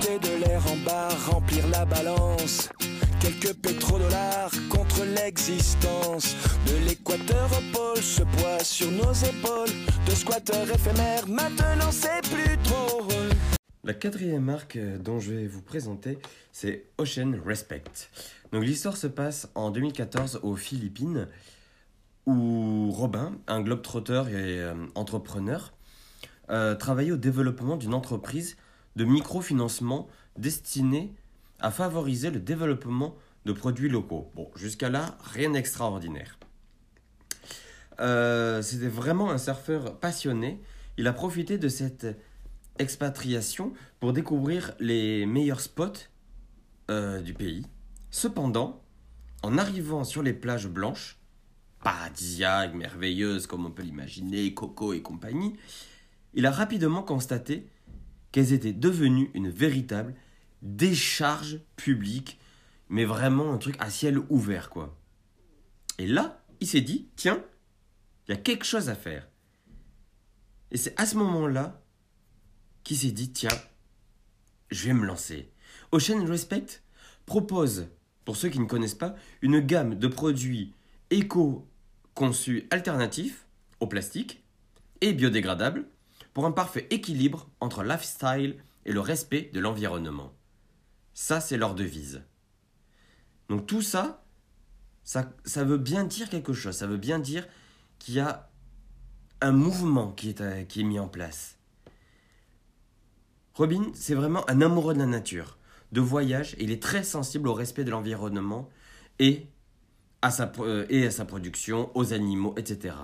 De l'air en bas, remplir la balance. Quelques pétrodollars contre l'existence de l'équateur au sur nos épaules. La quatrième marque euh, dont je vais vous présenter, c'est Ocean Respect. Donc l'histoire se passe en 2014 aux Philippines, où Robin, un globetrotter et euh, entrepreneur, euh, travaillait au développement d'une entreprise de microfinancement destinée à favoriser le développement de produits locaux. Bon, jusqu'à là, rien d'extraordinaire. Euh, C'était vraiment un surfeur passionné. Il a profité de cette expatriation pour découvrir les meilleurs spots euh, du pays. Cependant, en arrivant sur les plages blanches, paradisiaques, merveilleuses comme on peut l'imaginer, Coco et compagnie, il a rapidement constaté qu'elles étaient devenues une véritable décharge publique, mais vraiment un truc à ciel ouvert, quoi. Et là, il s'est dit, tiens, il y a quelque chose à faire. Et c'est à ce moment-là qu'il s'est dit, tiens, je vais me lancer. Ocean Respect propose, pour ceux qui ne connaissent pas, une gamme de produits éco-conçus alternatifs au plastique et biodégradables pour un parfait équilibre entre lifestyle et le respect de l'environnement. Ça, c'est leur devise. Donc tout ça, ça, ça veut bien dire quelque chose. Ça veut bien dire qu'il y a un mouvement qui est, euh, qui est mis en place. Robin, c'est vraiment un amoureux de la nature, de voyage, il est très sensible au respect de l'environnement et, euh, et à sa production, aux animaux, etc.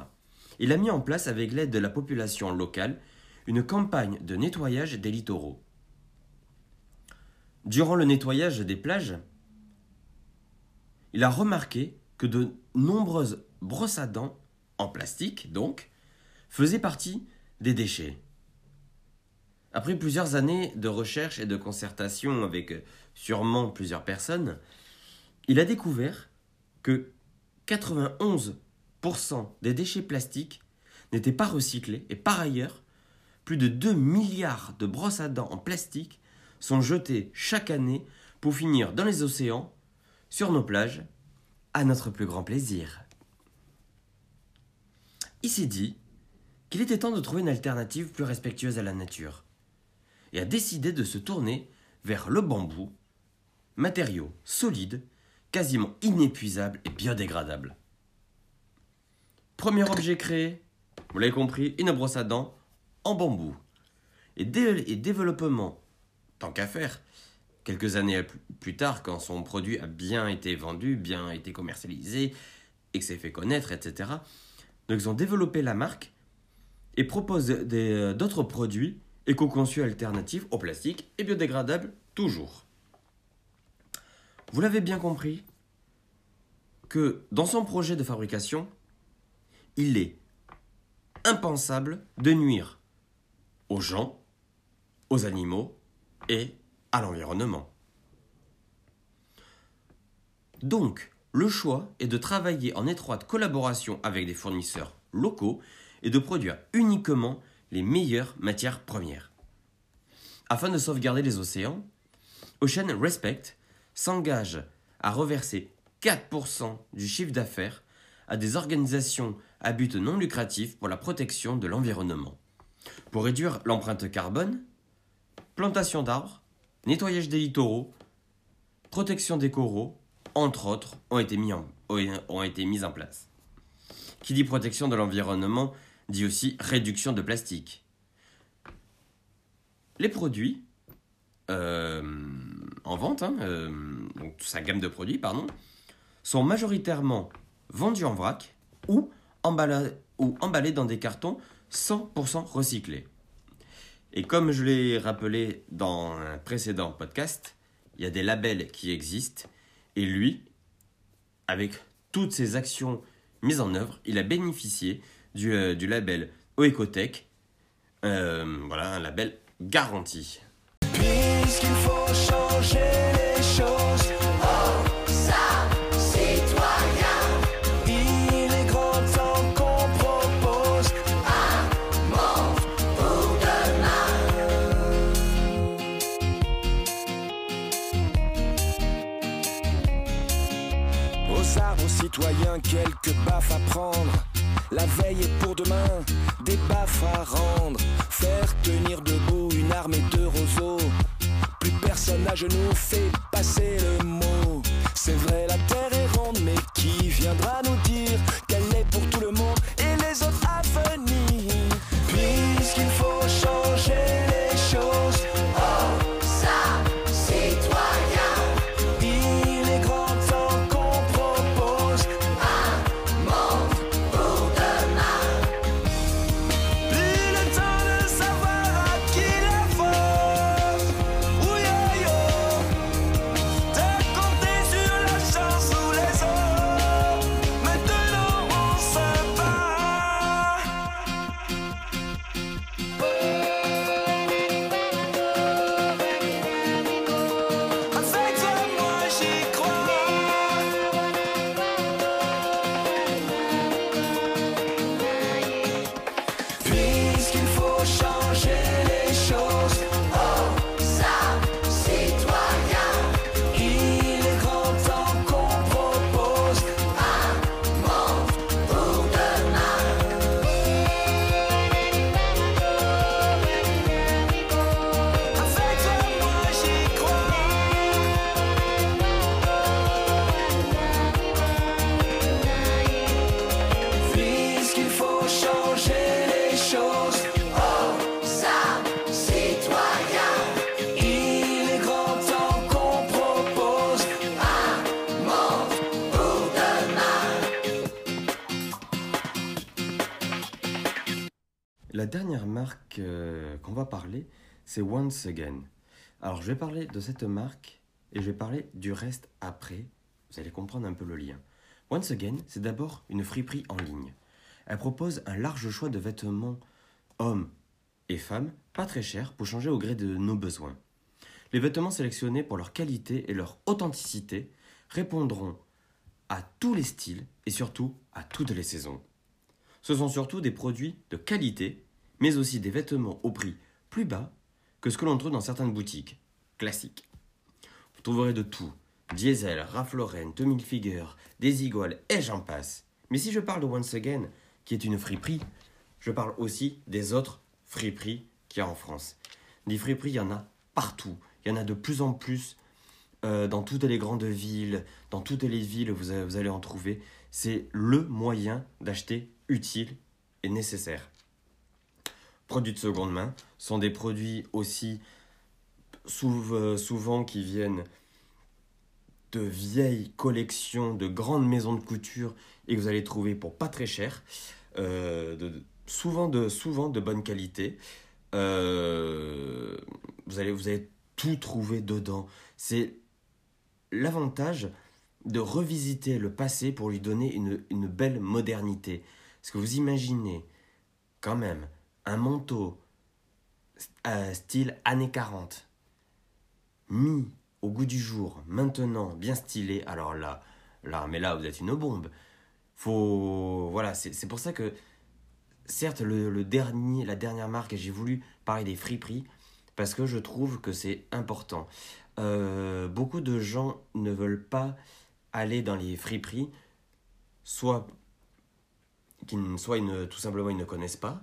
Il a mis en place, avec l'aide de la population locale, une campagne de nettoyage des littoraux. Durant le nettoyage des plages, il a remarqué que de nombreuses brosses à dents, en plastique donc, faisaient partie des déchets. Après plusieurs années de recherche et de concertation avec sûrement plusieurs personnes, il a découvert que 91% des déchets plastiques n'étaient pas recyclés et par ailleurs, plus de 2 milliards de brosses à dents en plastique sont jetés chaque année pour finir dans les océans, sur nos plages, à notre plus grand plaisir. Il s'est dit qu'il était temps de trouver une alternative plus respectueuse à la nature, et a décidé de se tourner vers le bambou, matériau solide, quasiment inépuisable et biodégradable. Premier objet créé, vous l'avez compris, une brosse à dents en bambou. Et, dé- et développement, tant qu'à faire, quelques années plus tard, quand son produit a bien été vendu, bien été commercialisé, et que s'est fait connaître, etc. Donc ils ont développé la marque et proposent euh, d'autres produits éco-conçus alternatifs au plastique et biodégradables toujours. Vous l'avez bien compris que dans son projet de fabrication, il est impensable de nuire aux gens, aux animaux et à l'environnement. Donc, le choix est de travailler en étroite collaboration avec des fournisseurs locaux et de produire uniquement les meilleures matières premières. Afin de sauvegarder les océans, Ocean Respect s'engage à reverser 4% du chiffre d'affaires à des organisations à but non lucratif pour la protection de l'environnement. Pour réduire l'empreinte carbone, plantation d'arbres, nettoyage des littoraux, protection des coraux, entre autres, ont été mis en, place. Qui dit protection de l'environnement dit aussi réduction de plastique. Les produits euh, en vente, hein, euh, donc sa gamme de produits, pardon, sont majoritairement vendus en vrac ou emballés dans des cartons 100% recyclés. Et comme je l'ai rappelé dans un précédent podcast, il y a des labels qui existent et lui, avec toutes ses actions mises en œuvre, il a bénéficié du, euh, label Oecotech, euh, voilà, un label garanti. Baffes à prendre. La veille est pour demain, des baffes à rendre. Faire tenir debout une armée de roseaux. Plus personne à genoux fait passer le mot. C'est vrai, la terre dernière marque euh, qu'on va parler, c'est Once Again. Alors je vais parler de cette marque et je vais parler du reste après. Vous allez comprendre un peu le lien. Once Again, c'est d'abord une friperie en ligne. Elle propose un large choix de vêtements hommes et femmes, pas très chers, pour changer au gré de nos besoins. Les vêtements sélectionnés pour leur qualité et leur authenticité répondront à tous les styles et surtout à toutes les saisons. Ce sont surtout des produits de qualité, mais aussi des vêtements au prix plus bas que ce que l'on trouve dans certaines boutiques classiques. Vous trouverez de tout Diesel, Ralph Lauren, Tommy Hilfiger, Desigual et j'en passe. Mais si je parle de Once Again, qui est une friperie, je parle aussi des autres friperies qu'il y a en France. Des friperies, il y en a partout. Il y en a de plus en plus euh, dans toutes les grandes villes, dans toutes les villes, vous, allez en trouver. C'est le moyen d'acheter utile et nécessaire. Produits de seconde main sont des produits aussi euh, souvent qui viennent de vieilles collections de grandes maisons de couture et que vous allez trouver pour pas très cher, euh, souvent, de, souvent de bonne qualité. Euh, vous, allez, vous allez tout trouver dedans. C'est l'avantage de revisiter le passé pour lui donner une, une belle modernité. Est-ce que vous imaginez quand même un manteau euh, style années 40 mis au goût du jour, maintenant bien stylé, alors là, là, mais là vous êtes une bombe. Faut, voilà, c'est pour ça que, certes, le, dernier, la dernière marque, j'ai voulu parler des friperies parce que je trouve que c'est important. Euh, beaucoup de gens ne veulent pas aller dans les friperies, soit soit ils ne, tout simplement ils ne connaissent pas,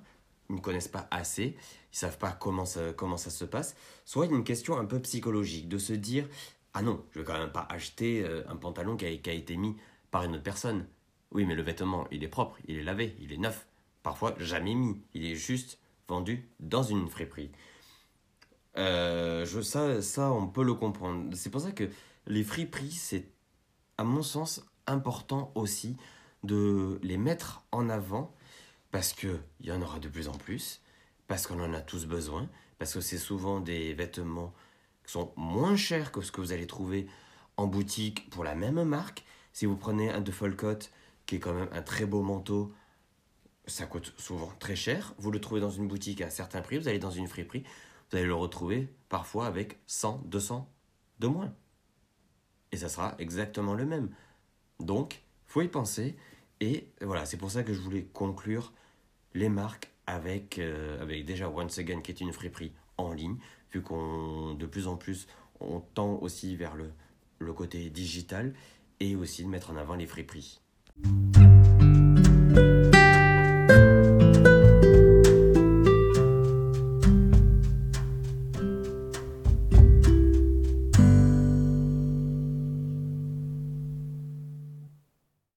ils ne connaissent pas assez, ils savent pas comment ça, comment ça se passe, soit une question un peu psychologique, de se dire ah non, je vais quand même pas acheter euh, un pantalon qui a, qui a été mis par une autre personne. Oui, mais le vêtement, il est propre, il est lavé, il est neuf, parfois jamais mis, il est juste vendu dans une friperie. Euh, je, ça, ça, on peut le comprendre. C'est pour ça que les friperies, c'est, à mon sens, important aussi de les mettre en avant parce qu'il y en aura de plus en plus, parce qu'on en a tous besoin, parce que c'est souvent des vêtements qui sont moins chers que ce que vous allez trouver en boutique pour la même marque. Si vous prenez un de Folcott, qui est quand même un très beau manteau, ça coûte souvent très cher. Vous le trouvez dans une boutique à un certain prix, vous allez dans une friperie, vous allez le retrouver parfois avec 100, 200 de moins. Et ça sera exactement le même. Donc, faut y penser. Et voilà, c'est pour ça que je voulais conclure les marques avec, euh, avec déjà Once Again, qui est une friperie en ligne, vu qu'on de plus en plus on tend aussi vers le, le côté digital et aussi de mettre en avant les friperies.